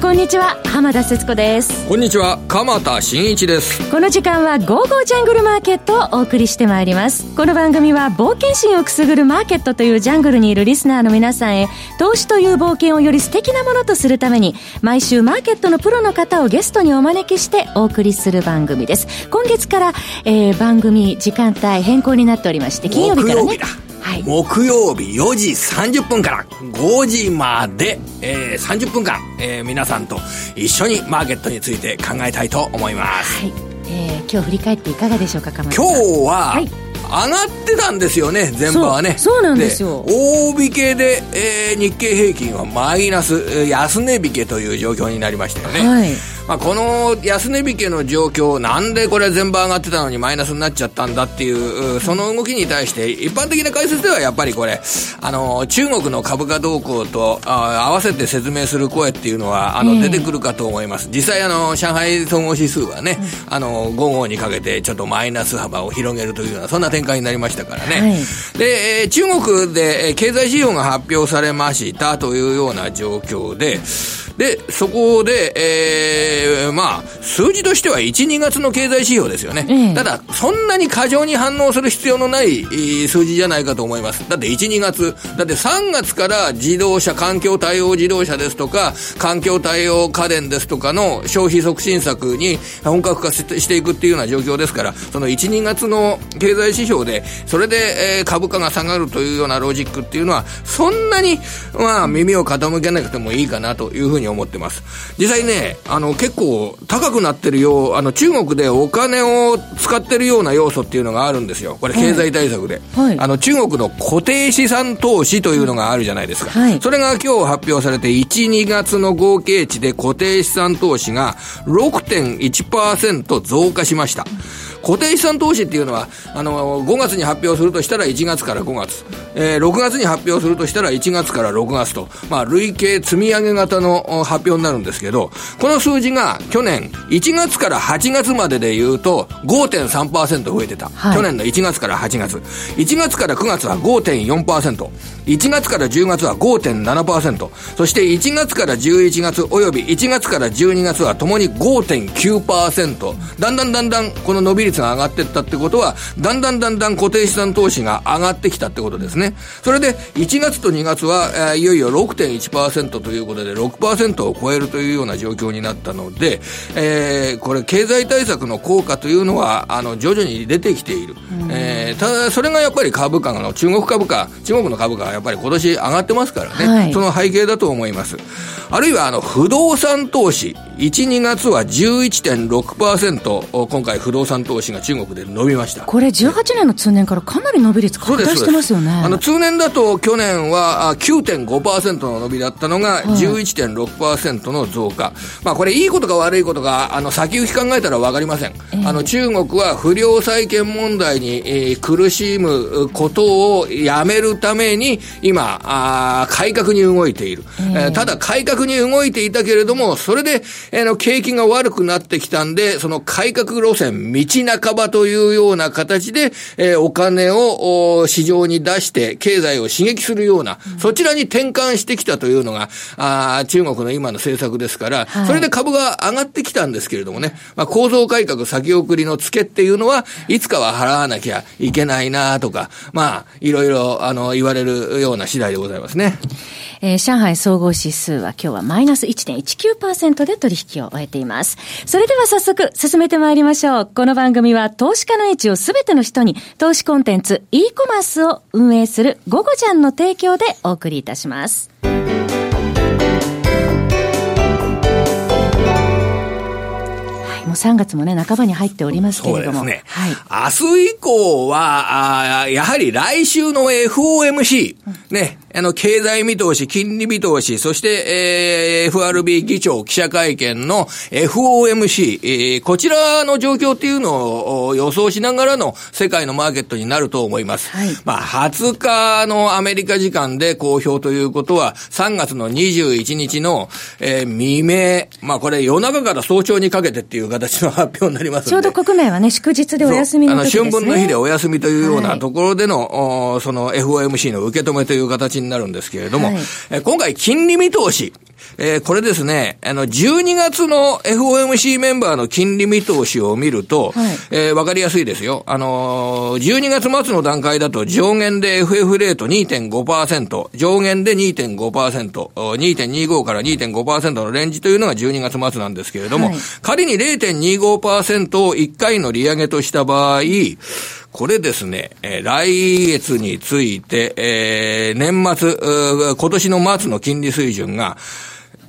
んこんにちは。浜田節子です。こんにちは。鎌田新一です。この時間は「ゴーゴージャングルマーケット」をお送りしてまいります。この番組は冒険心をくすぐるマーケットというジャングルにいるリスナーの皆さんへ投資という冒険をより素敵なものとするために毎週マーケットのプロの方をゲストにお招きしてお送りする番組です。今月から、えー、番組時間帯変更になっておりまして金曜日からねはい、木曜日4時30分から5時まで、えー、30分間、えー、皆さんと一緒にマーケットについて考えたいと思います。はい。えー、今日振り返っていかがでしょうか、今日は、はい上がってたんですよね、全場はね。そうなんですよ。大引けで、えー、日経平均はマイナス、安値引けという状況になりましたよね。はい。まあ、この安値引けの状況、なんでこれ全部上がってたのにマイナスになっちゃったんだっていう、その動きに対して、一般的な解説ではやっぱりこれ、あの、中国の株価動向とあ合わせて説明する声っていうのは、あの、出てくるかと思います。実際あの、上海総合指数はね、あの、午後にかけてちょっとマイナス幅を広げるというような、そんな展開になりましたからね。はい、で、中国で経済指標が発表されましたというような状況で、で、そこで、えー、まあ、数字としては1、2月の経済指標ですよね。えただ、そんなに過剰に反応する必要のない数字じゃないかと思います。だって1、2月、だって3月から自動車、環境対応自動車ですとか、環境対応家電ですとかの消費促進策に本格化していくっていうような状況ですから、その1、2月の経済指標で、それで、えー、株価が下がるというようなロジックっていうのは、そんなに、まあ、耳を傾けなくてもいいかなというふうに思ってます。実際ね、あの、結構高くなってるよう、あの、中国でお金を使ってるような要素っていうのがあるんですよ。これ経済対策で。はい、あの、中国の固定資産投資というのがあるじゃないですか。はい、それが今日発表されて、1、2月の合計値で固定資産投資が6.1%増加しました。固定資産投資っていうのは、あの、5月に発表するとしたら1月から5月、えー、6月に発表するとしたら1月から6月と、まあ、累計積み上げ型の発表になるんですけど、この数字が去年1月から8月までで言うと5.3%増えてた、はい。去年の1月から8月。1月から9月は5.4%。1月から10月は5.7%。そして1月から11月および1月から12月はともに5.9%。だんだんだんだんこの伸び率が上がっていったってことは、だんだんだんだん固定資産投資が上がってきたってことですね。それで1月と2月は、えー、いよいよ6.1%ということで6%を超えるというような状況になったので、えー、これ経済対策の効果というのは、あの、徐々に出てきている。えー、ただ、それがやっぱり株価の、中国株価、中国の株価はやっぱり今年上がってますからね、はい、その背景だと思います。あるいは、あの、不動産投資、1、2月は11.6%、今回不動産投資が中国で伸びました。これ18年の通年からかなり伸び率拡大してますよね。あの、通年だと去年は9.5%の伸びだったのが11.6%の増加。はい、まあこれいいことか悪いことか、あの、先行き考えたらわかりません。えー、あの、中国は不良債権問題に、えー、苦しむことをやめるために、今、あ改革に動いている。えー、ただ改革に動いていたけれども、それで、えー、の景気が悪くなってきたんで、その改革路線、道半ばというような形で、えー、お金を市場に出して、経済を刺激するような、うん、そちらに転換してきたというのが、あ中国の今の政策ですから、はい、それで株が上がってきたんですけれどもね、まあ、構造改革先送りの付けっていうのは、い。つかは払わなきゃいけないなとか、まあ、いろいろ、あの、言われるような次第でございますね。えー、上海総合指数は今日はマイナス1.19%で取引を終えています。それでは早速進めてまいりましょう。この番組は投資家の位置をすべての人に投資コンテンツ e コマースを運営するゴゴジャンの提供でお送りいたします。もう3月もね、半ばに入っておりますけれども。そうですね。はい。明日以降は、あやはり来週の FOMC、ね、あの、経済見通し、金利見通し、そして、えー、FRB 議長記者会見の FOMC、えー、こちらの状況っていうのを予想しながらの世界のマーケットになると思います。はい、まあ、20日のアメリカ時間で公表ということは、3月の21日の、えー、未明、まあ、これ夜中から早朝にかけてっていう形の発表になりますちょうど国名はね、祝日でお休みの時ですね。あの、春分の日でお休みというようなところでの、はい、その FOMC の受け止めという形になるんですけれども、はい、え今回金利見通し、えー、これですね、あの、12月の FOMC メンバーの金利見通しを見ると、はい、えー、わかりやすいですよ。あのー、12月末の段階だと上限で FF レート2.5%、上限で2.5%、2.25から2.5%のレンジというのが12月末なんですけれども、はい、仮に0.25%を1回の利上げとした場合、これですね、えー、来月について、えー、年末、今年の末の金利水準が、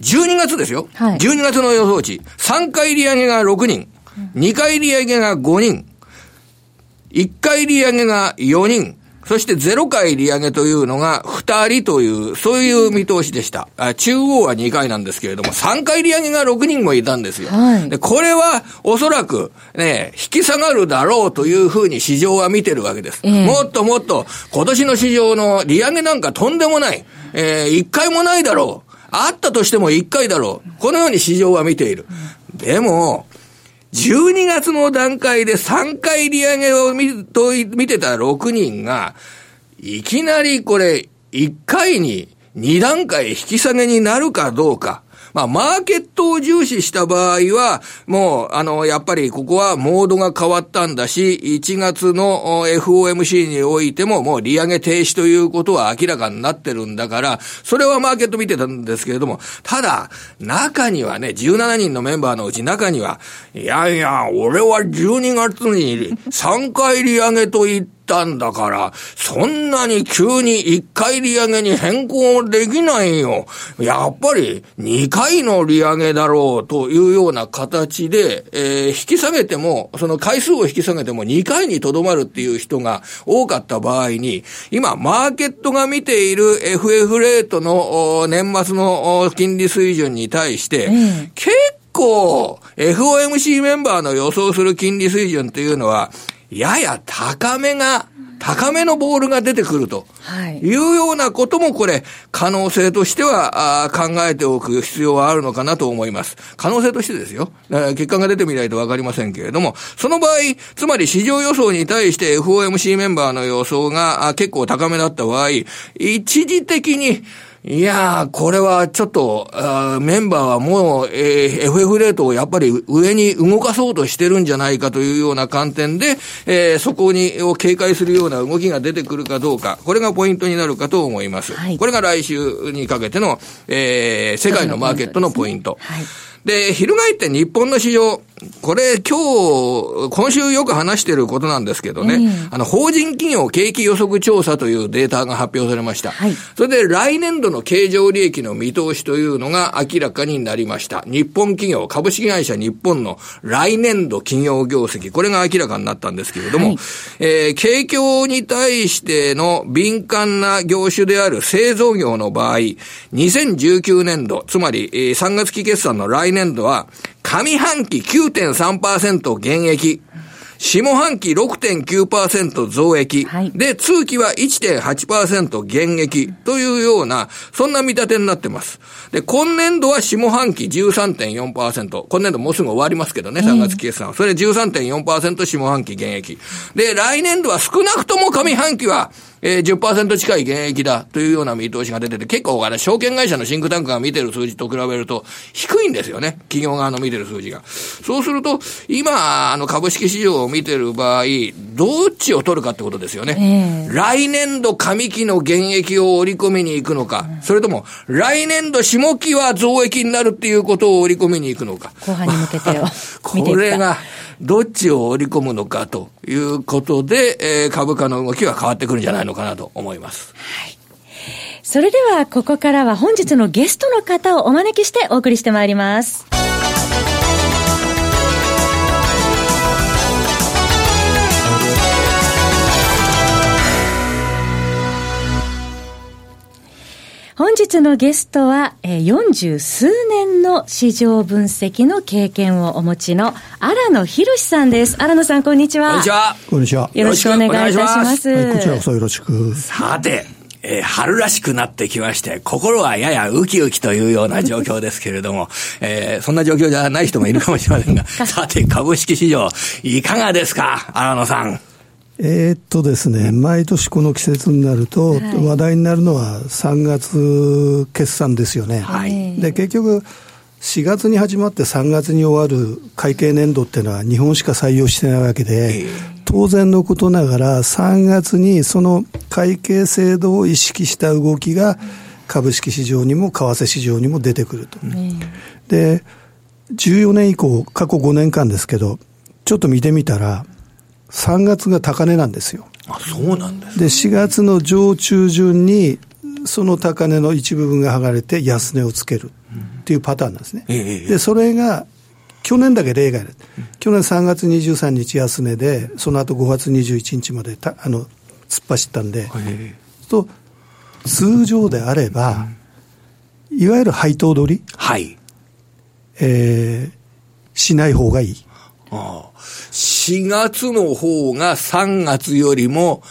12月ですよ。はい、12月の予想値。3回利上げが6人、2回利上げが5人、1回利上げが4人、そして0回利上げというのが2人という、そういう見通しでした。中央は2回なんですけれども、3回利上げが6人もいたんですよ。はい、でこれはおそらくね、引き下がるだろうというふうに市場は見てるわけです。えー、もっともっと今年の市場の利上げなんかとんでもない。えー、1回もないだろう。あったとしても1回だろう。このように市場は見ている。でも、12月の段階で3回利上げを見と見てた6人が、いきなりこれ、1回に2段階引き下げになるかどうか。まあ、マーケットを重視した場合は、もう、あの、やっぱりここはモードが変わったんだし、1月の FOMC においてももう利上げ停止ということは明らかになってるんだから、それはマーケット見てたんですけれども、ただ、中にはね、17人のメンバーのうち中には、いやいや、俺は12月に3回利上げと言って、たんだから、そんなに急に1回利上げに変更できないよ。やっぱり2回の利上げだろうというような形で、えー、引き下げても、その回数を引き下げても2回にとどまるっていう人が多かった場合に、今、マーケットが見ている FF レートの年末の金利水準に対して、結構、FOMC メンバーの予想する金利水準というのは、やや高めが、高めのボールが出てくるというようなこともこれ、可能性としてはあ考えておく必要はあるのかなと思います。可能性としてですよ。結果が出てみないとわかりませんけれども、その場合、つまり市場予想に対して FOMC メンバーの予想が結構高めだった場合、一時的にいやー、これはちょっと、メンバーはもう、えー、FF レートをやっぱり上に動かそうとしてるんじゃないかというような観点で、えー、そこに、を警戒するような動きが出てくるかどうか、これがポイントになるかと思います。はい、これが来週にかけての、えー、世界のマーケットのポイント。はいで、翻って日本の市場、これ今日、今週よく話していることなんですけどね、あの、法人企業景気予測調査というデータが発表されました。はい、それで来年度の経常利益の見通しというのが明らかになりました。日本企業、株式会社日本の来年度企業業績、これが明らかになったんですけれども、はい、えー、景況に対しての敏感な業種である製造業の場合、2019年度、つまり、えー、3月期決算の来年度は、上半期9.3%減益。下半期6.9%増益。はい、で、通期は1.8%減益というような、そんな見立てになってます。で、今年度は下半期13.4%。今年度もうすぐ終わりますけどね、3月決算は。それ13.4%下半期減益。で、来年度は少なくとも上半期はえー、10%近い減益だというような見通しが出てて、結構あれ、証券会社のシンクタンクが見てる数字と比べると、低いんですよね。企業側の見てる数字が。そうすると、今、あの、株式市場を見てる場合、どっちを取るかってことですよね。えー、来年度上期の減益を織り込みに行くのか、それとも、来年度下期は増益になるっていうことを織り込みに行くのか。後半に向けてよ。これが、どっちを織り込むのかということで、えー、株価の動きは変わってくるんじゃないのかなと思います。はい。それでは、ここからは本日のゲストの方をお招きしてお送りしてまいります。本日のゲストは、えー、40数年の市場分析の経験をお持ちの荒野博さんです。荒野さん、こんにちは。こんにちは。こんにちは。よろしくお願いいたします。はい、こちらこそよろしく。さて、えー、春らしくなってきまして、心はややウキウキというような状況ですけれども、えー、そんな状況じゃない人もいるかもしれませんが、さて、株式市場、いかがですか、荒野さん。えー、っとですね、毎年この季節になると、話題になるのは3月決算ですよね。はい、で、結局、4月に始まって3月に終わる会計年度っていうのは日本しか採用してないわけで、当然のことながら3月にその会計制度を意識した動きが株式市場にも為替市場にも出てくると。で、14年以降、過去5年間ですけど、ちょっと見てみたら、3月が高値なんですよ。あ、そうなんです、で、4月の上中旬に、その高値の一部分が剥がれて安値をつけるっていうパターンなんですね。で、それが、去年だけ例外で、去年3月23日安値で、その後5月21日までたあの突っ走ったんで、と通常であれば、いわゆる配当取り、はい。えー、しない方がいい。ああ4月の方が3月よりも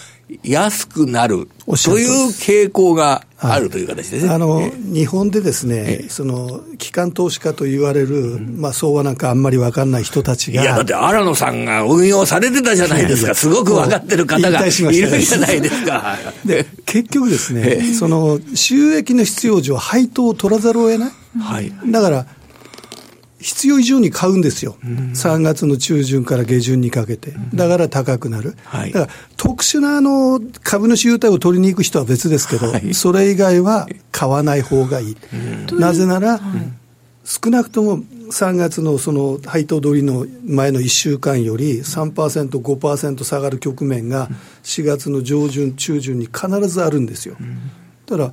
安くなるという傾向があるという形ですね。あの、日本でですね、その、機関投資家と言われる、まあ、相場なんかあんまり分かんない人たちが。いや、だって荒野さんが運用されてたじゃないですか。すごく分かってる方がいるじゃないですか。で、結局ですね、その、収益の必要上、配当を取らざるを得ない。はい。だから、必要以上に買うんですよ、うん、3月の中旬から下旬にかけて、だから高くなる、はい、だから特殊なあの株主優待を取りに行く人は別ですけど、はい、それ以外は買わない方がいい、うん、なぜなら、少なくとも3月のその配当取りの前の1週間より3%、5%下がる局面が4月の上旬、中旬に必ずあるんですよ。だから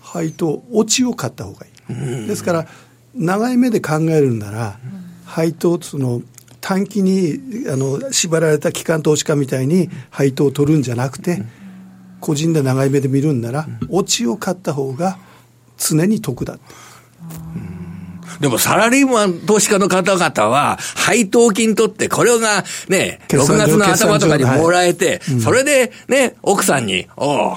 配当、落ちを買った方がいい。ですから長い目で考えるなら、配当その短期にあの縛られた機関投資家みたいに配当を取るんじゃなくて、個人で長い目で見るんなら、オチを買った方が常に得だでもサラリーマン投資家の方々は、配当金取って、これがね、6月の頭とかにもらえて、それでね、奥さんに、おう、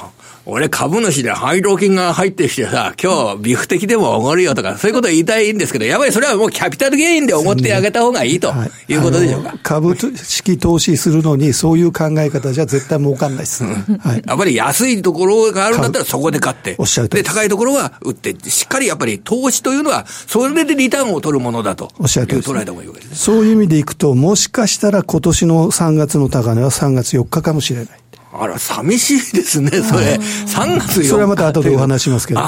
俺株主で配当金が入ってきてさ、今日ビフ的でもおごるよとか、そういうこと言いたいんですけど、やっぱりそれはもうキャピタルゲインでおごってあげた方がいいということでしょうか？株式投資するのに、そういう考え方じゃ絶対儲かんないです。はい、やっぱり安いところがあるんだったらそこで買って、おっしゃるで、高いところは売って、しっかりやっぱり投資というのは、それでリターンを取るものだと。おっしゃると捉えた方がいいわけですね。そういう意味でいくと、もしかしたら今年の3月の高値は3月4日かもしれない。あら、寂しいですね、それ。3月それはまた後でお話しますけど。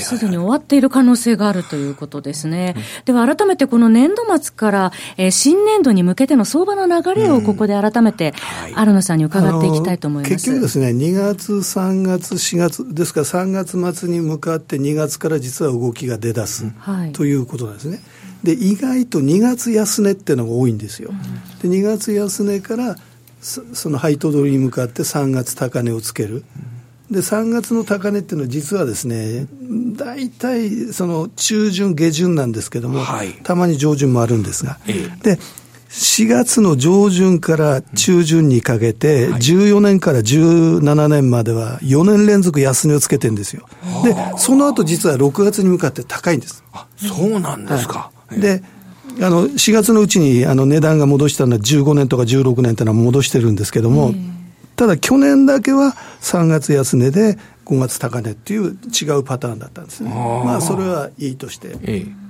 すでに終わっている可能性があるということですね。では改めてこの年度末から、えー、新年度に向けての相場の流れをここで改めて、新野さんに伺っていきたいと思います。結局ですね、2月、3月、4月、ですから3月末に向かって2月から実は動きが出だす、はい、ということなんですね。で、意外と2月安値っていうのが多いんですよ。で、2月安値からその配当取りに向かって3月高値をつける。で3月の高値っていうのは実はですね大体その中旬下旬なんですけども、はい、たまに上旬もあるんですが、ええ、で4月の上旬から中旬にかけて、14年から17年までは4年連続安値をつけてるんですよ。で、その後実は6月に向かって高いんです。あ、そうなんですか。はい、で、あの4月のうちにあの値段が戻したのは15年とか16年というのは戻してるんですけども、ただ去年だけは3月安値で5月高値っていう違うパターンだったんですね。まあそれはいいとして。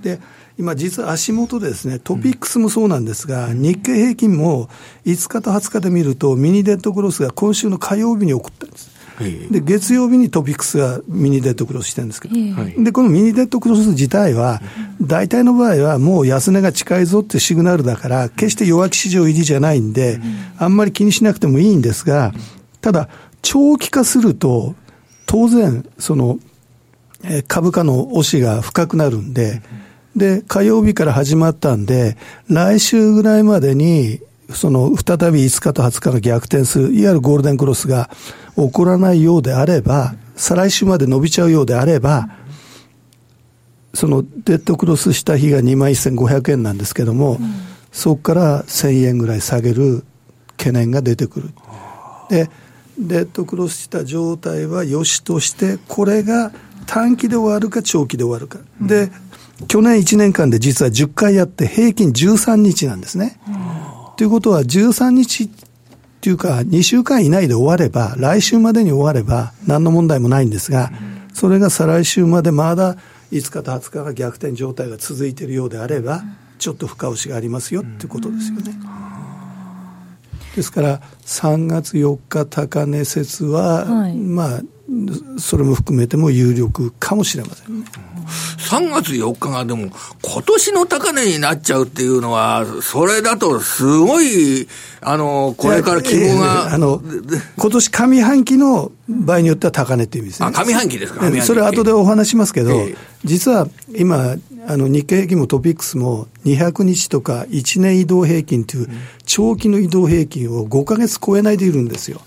で今実は足元でですね、トピックスもそうなんですが、日経平均も5日と20日で見るとミニデッドクロスが今週の火曜日に起こったんです。で月曜日にトピックスがミニデッドクロスしてるんですけど、でこのミニデッドクロス自体は、大体の場合はもう安値が近いぞってシグナルだから、決して弱気市場入りじゃないんで、あんまり気にしなくてもいいんですが、ただ、長期化すると、当然、その、株価の押しが深くなるんで、で、火曜日から始まったんで、来週ぐらいまでに、その、再び5日と20日が逆転する、いわゆるゴールデンクロスが起こらないようであれば、再来週まで伸びちゃうようであれば、そのデッドクロスした日が2万1500円なんですけども、うん、そこから1000円ぐらい下げる懸念が出てくる。で、デッドクロスした状態は良しとして、これが短期で終わるか長期で終わるか。うん、で、去年1年間で実は10回やって平均13日なんですね。ということは13日っっていうか、2週間以内で終われば、来週までに終われば、何の問題もないんですが、それが再来週までまだ5日と20日が逆転状態が続いているようであれば、ちょっと深押しがありますよっていうことですよね。ですから、3月4日高値説は、はい、まあ、それも含めても有力かもしれませんね。3月4日がでも、今年の高値になっちゃうっていうのは、それだとすごい、あの、これから希望が。あの、今年上半期の場合によっては高値っていう意味ですね。あ、上半期ですか？それは後でお話しますけど、えー、実は今、あの日経平均もトピックスも200日とか1年移動平均という長期の移動平均を5か月超えないでいるんですよ。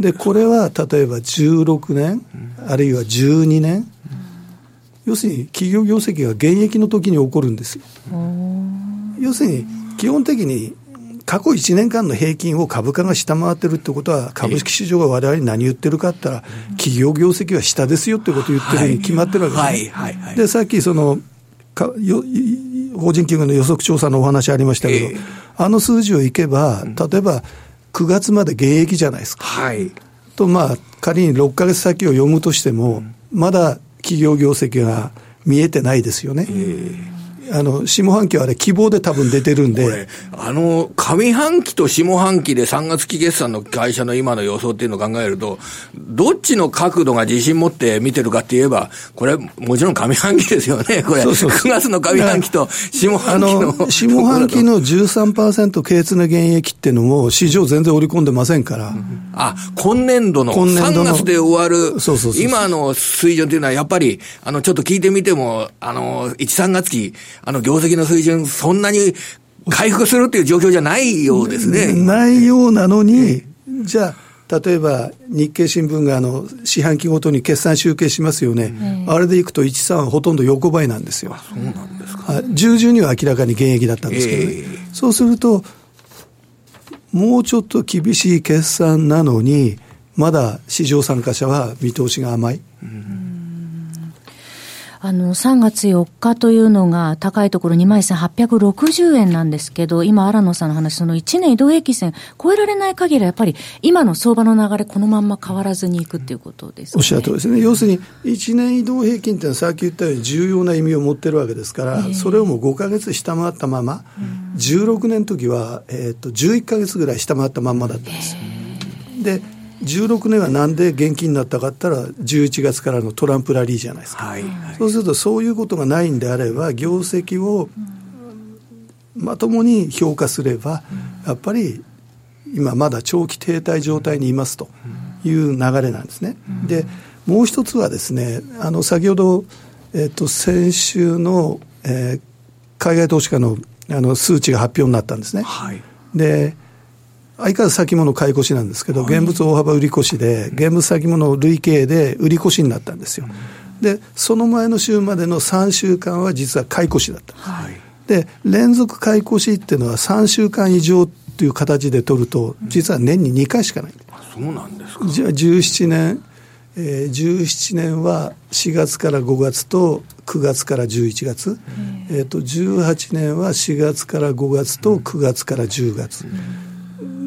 で、これは例えば16年、あるいは12年、要するに企業業績が現役の時に起こるんですよ。要するに基本的に過去1年間の平均を株価が下回ってるってことは、株式市場がわれわれに何言ってるかって言ったら、企業業績は下ですよってことを言ってるに決まってるわけです、ね、で、さっきそのかよ法人金融の予測調査のお話ありましたけど、えー、あの数字をいけば、例えば9月まで現役じゃないですか。はい、と、まあ、仮に6か月先を読むとしても、まだ企業業績が見えてないですよね。えーあの、下半期はあれ希望で多分出てるんで。あの、上半期と下半期で3月期決算の会社の今の予想っていうのを考えると、どっちの角度が自信持って見てるかって言えば、これ、もちろん上半期ですよね、これ。そうそう9月の上半期と下半期の。下半期の13%経越の減益っていうのも、市場全然織り込んでませんから。あ、今年度の3月で終わる、そうそうそう今の水準っていうのは、やっぱり、あの、ちょっと聞いてみても、あの、1、3月期、あの、業績の水準、そんなに回復するっていう状況じゃないようですね。ないようなのに、じゃあ、例えば日経新聞があの四半期ごとに決算集計しますよね、あれでいくと13はほとんど横ばいなんですよ。そうなんですか。10、12には明らかに現役だったんですけどね。えー、そうすると、もうちょっと厳しい決算なのに、まだ市場参加者は見通しが甘い。うんあの、3月4日というのが高いところ21,860円なんですけど、今、荒野さんの話、その1年移動平均線超えられない限りはやっぱり今の相場の流れ、このまんま変わらずにいくっていうことです、ね、おっしゃるとりですね。要するに、1年移動平均っていうのはさっき言ったように重要な意味を持ってるわけですから、えー、それをもう5か月下回ったまま、うん、16年の時は、えっ、ー、と、11か月ぐらい下回ったまんまだったんです。えー、で16年はなんで現金になったかったら、11月からのトランプラリーじゃないですか、はいそうすると、そういうことがないんであれば、業績をまともに評価すれば、やっぱり今、まだ長期停滞状態にいますという流れなんですね。でもう一つはですね、あの先ほど、えっと、先週の、えー、海外投資家のあの数値が発表になったんですね。はい、で相変わらず先物買い越しなんですけど、現物大幅売り越しで、現物先物累計で売り越しになったんですよ。で、その前の週までの3週間は実は買い越しだったんです。はい、で、連続買い越しっていうのは3週間以上っていう形で取ると、実は年に2回しかない。そうなんですか。じゃあ17年、えー、17年は4月から5月と9月から11月、えー、と18年は4月から5月と9月から10月。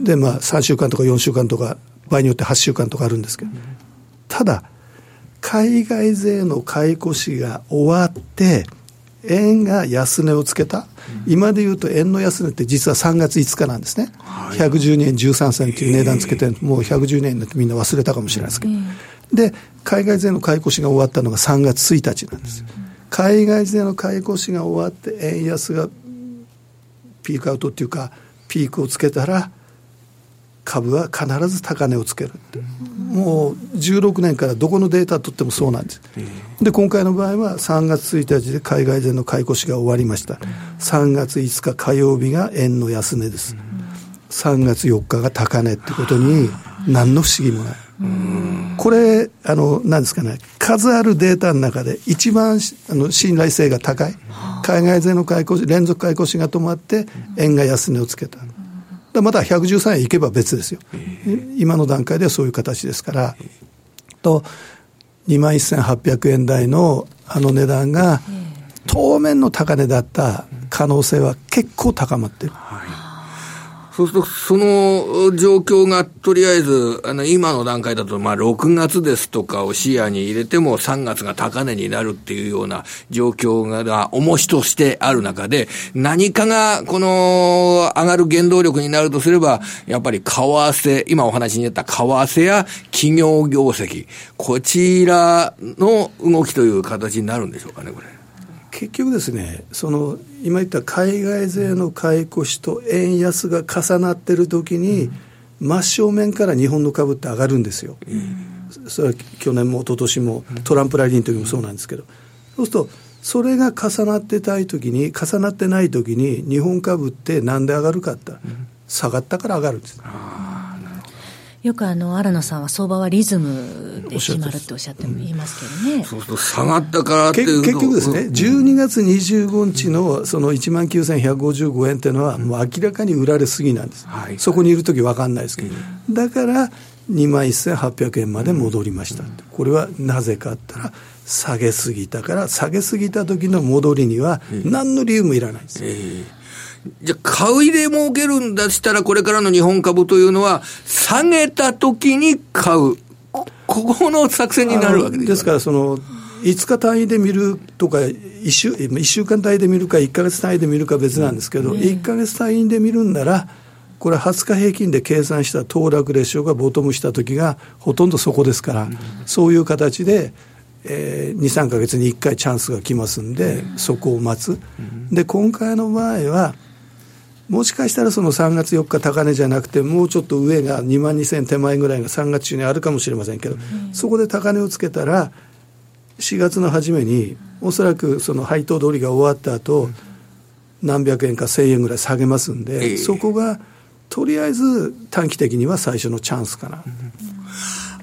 で、まあ、3週間とか4週間とか、場合によって8週間とかあるんですけど、ただ、海外税の買い越しが終わって、円が安値をつけた、今でいうと円の安値って実は3月5日なんですね、はい、112円13銭という値段つけて、もう112円になってみんな忘れたかもしれないですけど、で、海外税の買い越しが終わったのが3月1日なんです。海外税の買い越しが終わって、円安がピークアウトっていうか、ピークをつけたら、株は必ず高値をつけるもう16年からどこのデータ取ってもそうなんです。で、今回の場合は3月1日で海外税の買い越しが終わりました。3月5日火曜日が円の安値です。3月4日が高値ってことに何の不思議もない。これ、あの、なんですかね、数あるデータの中で一番あの信頼性が高い。海外税の買い越し、連続買い越しが止まって円が安値をつけた。まだ113円いけば別ですよ、今の段階ではそういう形ですから、と2万1800円台のあの値段が、当面の高値だった可能性は結構高まってる。そうすると、その状況がとりあえず、あの、今の段階だと、まあ、6月ですとかを視野に入れても、3月が高値になるっていうような状況が、重しとしてある中で、何かが、この、上がる原動力になるとすれば、やっぱり為替、今お話に出た為替や企業業績、こちらの動きという形になるんでしょうかね、これ。結局ですね、その今言った海外税の買い越しと円安が重なってる時に、真正面から日本の株って上がるんですよ。それは去年も一昨年もトランプラリーの時もそうなんですけど、そうすると、それが重なってたい時に、重なってない時に、日本株ってなんで上がるかって、下がったから上がるんです。よくあの、新野さんは相場はリズムで決まるっておっしゃっても言いますけどね。そうすると下がったからっていう結局ですね、12月25日のその1万9155円っていうのは、もう明らかに売られすぎなんです。はい、そこにいるとき分かんないですけど。だから、2万1800円まで戻りました。これはなぜかったら、下げすぎたから、下げすぎた時の戻りには、何の理由もいらないです。えーじゃあ、買う入れ儲けるんだしたら、これからの日本株というのは、下げた時に買う。ここの作戦になるわけですですから、その、5日単位で見るとか1週、1週間単位で見るか、1か月単位で見るか別なんですけど、うん、1か月単位で見るんなら、これ、20日平均で計算した騰落レシオがボトムした時がほとんどそこですから、うん、そういう形で、えー、2、3か月に1回チャンスが来ますんで、うん、そこを待つ。で、今回の場合は、もしかしたらその3月4日高値じゃなくて、もうちょっと上が2万2000手前ぐらいが3月中にあるかもしれませんけど、そこで高値をつけたら、4月の初めに、おそらくその配当通りが終わった後、何百円か1000円ぐらい下げますんで、そこがとりあえず短期的には最初のチャンスかな。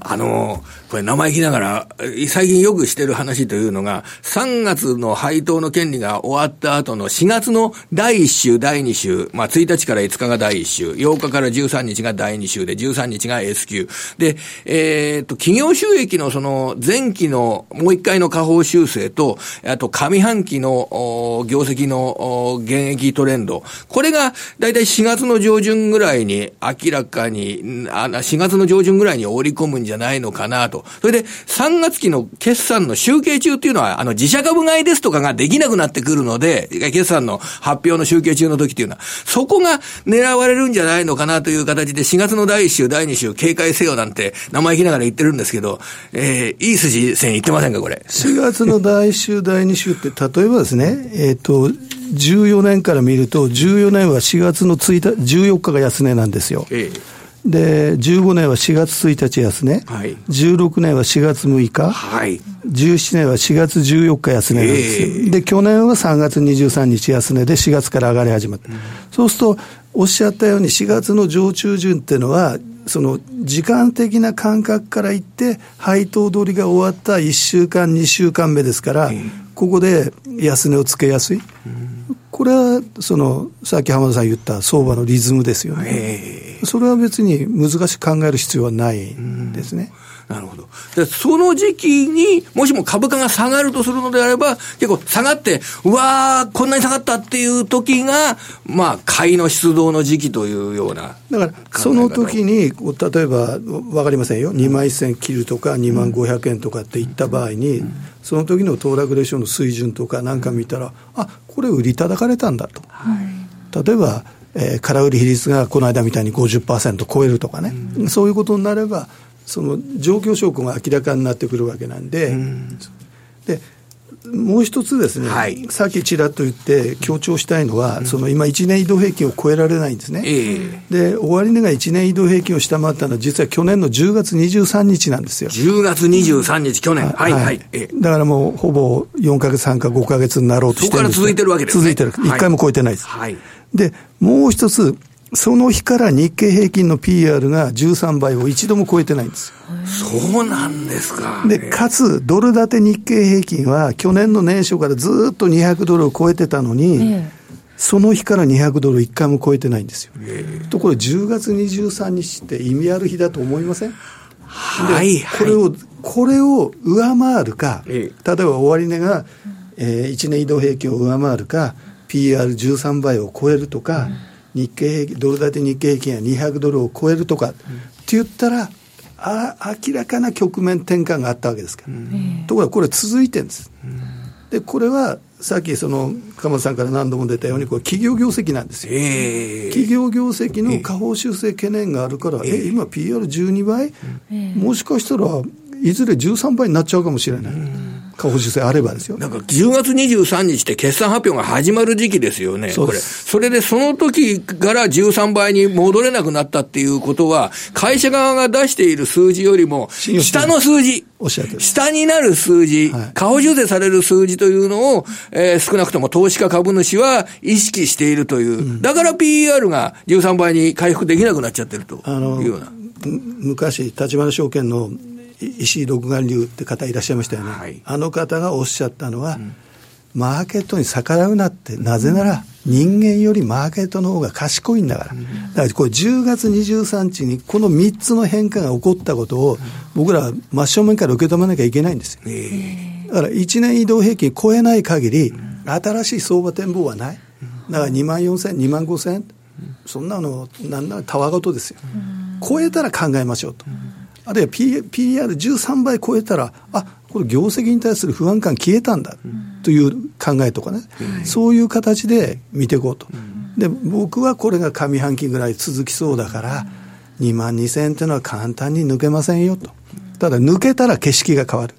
あの、これ生意気ながら、最近よくしてる話というのが、3月の配当の権利が終わった後の4月の第1週、第2週、まあ1日から5日が第1週、8日から13日が第2週で、13日が S q で、えっ、と、企業収益のその前期のもう一回の下方修正と、あと上半期の業績の現役トレンド、これがだいたい4月の上旬ぐらいに明らかに、あ4月の上旬ぐらいに織り込むんじゃないのかなと。それで、3月期の決算の集計中っていうのは、あの、自社株買いですとかができなくなってくるので、決算の発表の集計中の時っていうのは、そこが狙われるんじゃないのかなという形で、4月の第1週、第2週、警戒せよなんて、生意気ながら言ってるんですけど、えー、いい筋線言ってませんか、これ？4月の第1週、第2週って、例えばですね、えっ、ー、と、14年から見ると、14年は4月の1日、14日が安値なんですよ。ええで、15年は4月1日安値、はい、16年は4月6日、はい、17年は4月14日安値なんです、えー、で、去年は3月23日安値で4月から上がり始まった。うん、そうすると、おっしゃったように4月の上中旬っていうのは、その時間的な感覚から言って、配当取りが終わった1週間、2週間目ですから、えー、ここで安値をつけやすい。うんこれはそのさっき浜田さん言った相場のリズムですよね、それは別に難しく考える必要はないんですね。なるほど。で、その時期に、もしも株価が下がるとするのであれば、結構下がって、うわー、こんなに下がったっていう時が、まあ、買いの出動の時期というような。だから、その時に、例えば、わかりませんよ。2万1000切るとか、2万500円とかっていった場合に、その時の騰落レーションの水準とかなんか見たら、あこれ売り叩かれたんだと。はい、例えば、えー、空売り比率がこの間みたいに50%超えるとかね、うん、そういうことになれば、その状況証拠が明らかになってくるわけなんで、うん、でもう一つですね、はい、さっきちらっと言って強調したいのは、うん、その今、1年移動平均を超えられないんですね、えー、で終値が1年移動平均を下回ったのは、実は去年の10月23日なんですよ。10月23日、去年、はい、はい、だからもうほぼ4か月、3か5か月になろうとしてるんですそこから続いてるわけです、ね、続いてる、1回も超えてないです。はい、でもう一つその日から日経平均の PR が13倍を一度も超えてないんですそうなんですか。で、かつ、ドル建て日経平均は去年の年初からずっと200ドルを超えてたのに、その日から200ドル1回も超えてないんですよ。ところ10月23日って意味ある日だと思いません？はい、これを、これを上回るか、例えば終値が、えー、1年移動平均を上回るか、PR13 倍を超えるとか、日経平均、ドル建て日経平均が200ドルを超えるとかって言ったら、あ明らかな局面転換があったわけですから、ところがこれ続いてるんです。でこれはさっきその鎌田さんから何度も出たように、これ、企業業績なんですよ、えー、企業業績の下方修正懸念があるから、えー、え今、PR12 倍、えー、もしかしたらいずれ13倍になっちゃうかもしれない。下方修正あればですよ。なんか10月23日って決算発表が始まる時期ですよね。そこれ。それでその時から13倍に戻れなくなったっていうことは、会社側が出している数字よりも、下の数字、おっしゃる下になる数字、はい、下方修正される数字というのを、えー、少なくとも投資家株主は意識しているという。うん、だから PER が13倍に回復できなくなっちゃってるというような。昔、立花証券の石井六眼流って方いらっしゃいましたよね、はい、あの方がおっしゃったのは、うん、マーケットに逆らうなって、なぜなら人間よりマーケットの方が賢いんだから、うん、だからこれ10月23日にこの3つの変化が起こったことを、僕らは真正面から受け止めなきゃいけないんですよ。だから1年移動平均超えない限り、新しい相場展望はない。だから2万4000、2万5000、そんなの、なんならたわごとですよ。超えたら考えましょうと。あるいは PR13 倍超えたら、あこれ、業績に対する不安感消えたんだという考えとかね、うん、そういう形で見ていこうと、うん、で僕はこれが上半期ぐらい続きそうだから、2万2000円というのは簡単に抜けませんよと、ただ抜けたら景色が変わる。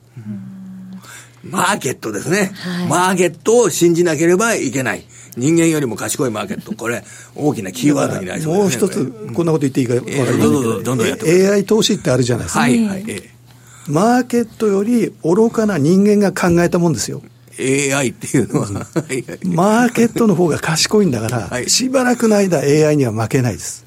マーケットですね、はい、マーケットを信じなければいけない。人間よりも賢いマーケット、これ、大きなキーワードになりそうですね。もう一つ、こんなこと言っていいか分からないけど、どんどんやって AI 投資ってあるじゃないですか。はい、はい。マーケットより愚かな人間が考えたもんですよ。AI っていうのは、マーケットの方が賢いんだから、はい、しばらくの間 AI には負けないです。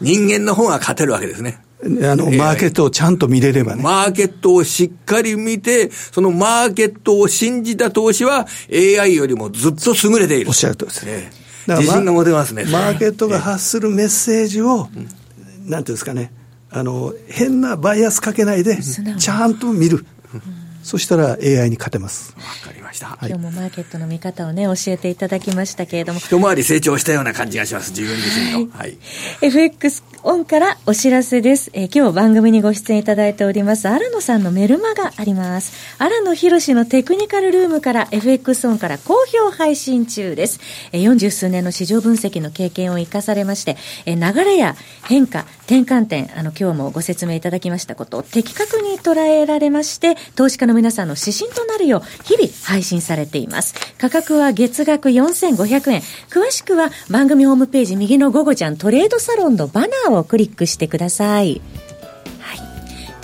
人間の方が勝てるわけですね。あの、マーケットをちゃんと見れればね。マーケットをしっかり見て、そのマーケットを信じた投資は AI よりもずっと優れている。おっしゃるとですね。自信が持てますね。マーケットが発するメッセージを、なんていうんですかね、あの、変なバイアスかけないで、ちゃんと見る。そしたら AI に勝てます。わかりました。今日もマーケットの見方をね、教えていただきましたけれども。一回り成長したような感じがします、自分自身の。はい。FX オンからお知らせです。えー、今日番組にご出演いただいております、荒野さんのメルマがあります。荒野博のテクニカルルームから FX オンから好評配信中です。えー、40数年の市場分析の経験を生かされまして、えー、流れや変化、転換点、あの、今日もご説明いただきましたことを的確に捉えられまして、投資家の皆さんの指針となるよう、日々配信されています。価格は月額4500円。詳しくは番組ホームページ右の午後ちゃんトレードサロンのバナーをクリックしてください。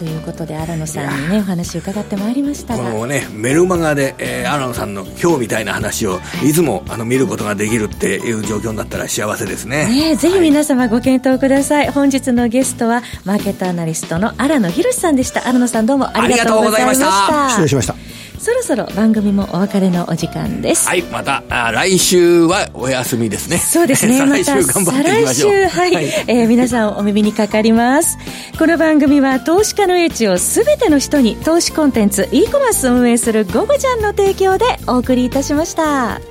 ということで新野さんにねお話伺ってまいりましたこのねメルマガで、えー、新野さんの今日みたいな話をい。つもあの見ることができるっていう状況になったら幸せですね。ねぜひ皆様ご検討ください、はい、本日のゲストはマーケットアナリストの新野博さんでした。新野さんどうもありがとうございました。失礼しましたそろそろ番組もお別れのお時間です。はいまたあ来週はお休みですね。そうですね。再来週頑張っていきましょう。再来週はい、はい、えー、皆さんお耳にかかります。この番組は投資家の英知をすべての人に投資コンテンツ e コマース運営する「ゴゴちゃん」の提供でお送りいたしました。